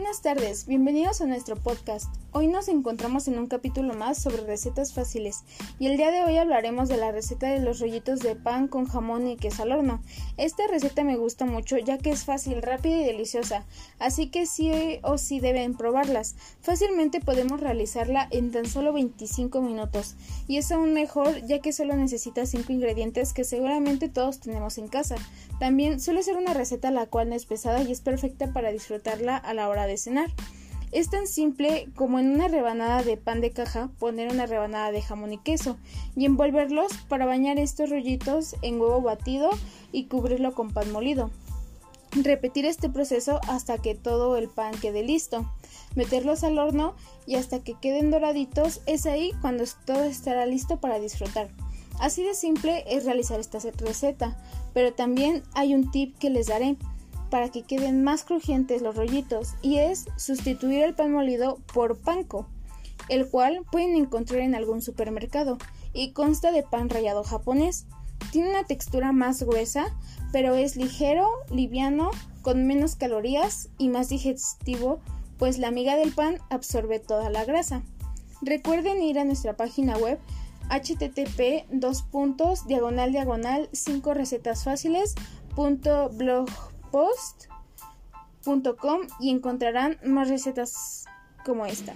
Buenas tardes, bienvenidos a nuestro podcast. Hoy nos encontramos en un capítulo más sobre recetas fáciles y el día de hoy hablaremos de la receta de los rollitos de pan con jamón y queso al horno. Esta receta me gusta mucho ya que es fácil, rápida y deliciosa, así que sí o sí deben probarlas. Fácilmente podemos realizarla en tan solo 25 minutos y es aún mejor ya que solo necesita 5 ingredientes que seguramente todos tenemos en casa. También suele ser una receta la cual no es pesada y es perfecta para disfrutarla a la hora de cenar. Es tan simple como en una rebanada de pan de caja poner una rebanada de jamón y queso y envolverlos para bañar estos rollitos en huevo batido y cubrirlo con pan molido. Repetir este proceso hasta que todo el pan quede listo. Meterlos al horno y hasta que queden doraditos es ahí cuando todo estará listo para disfrutar. Así de simple es realizar esta receta, pero también hay un tip que les daré para que queden más crujientes los rollitos y es sustituir el pan molido por panko, el cual pueden encontrar en algún supermercado y consta de pan rallado japonés. Tiene una textura más gruesa, pero es ligero, liviano, con menos calorías y más digestivo, pues la miga del pan absorbe toda la grasa. Recuerden ir a nuestra página web http diagonal diagonal 5 recetas fáciles post.com y encontrarán más recetas como esta.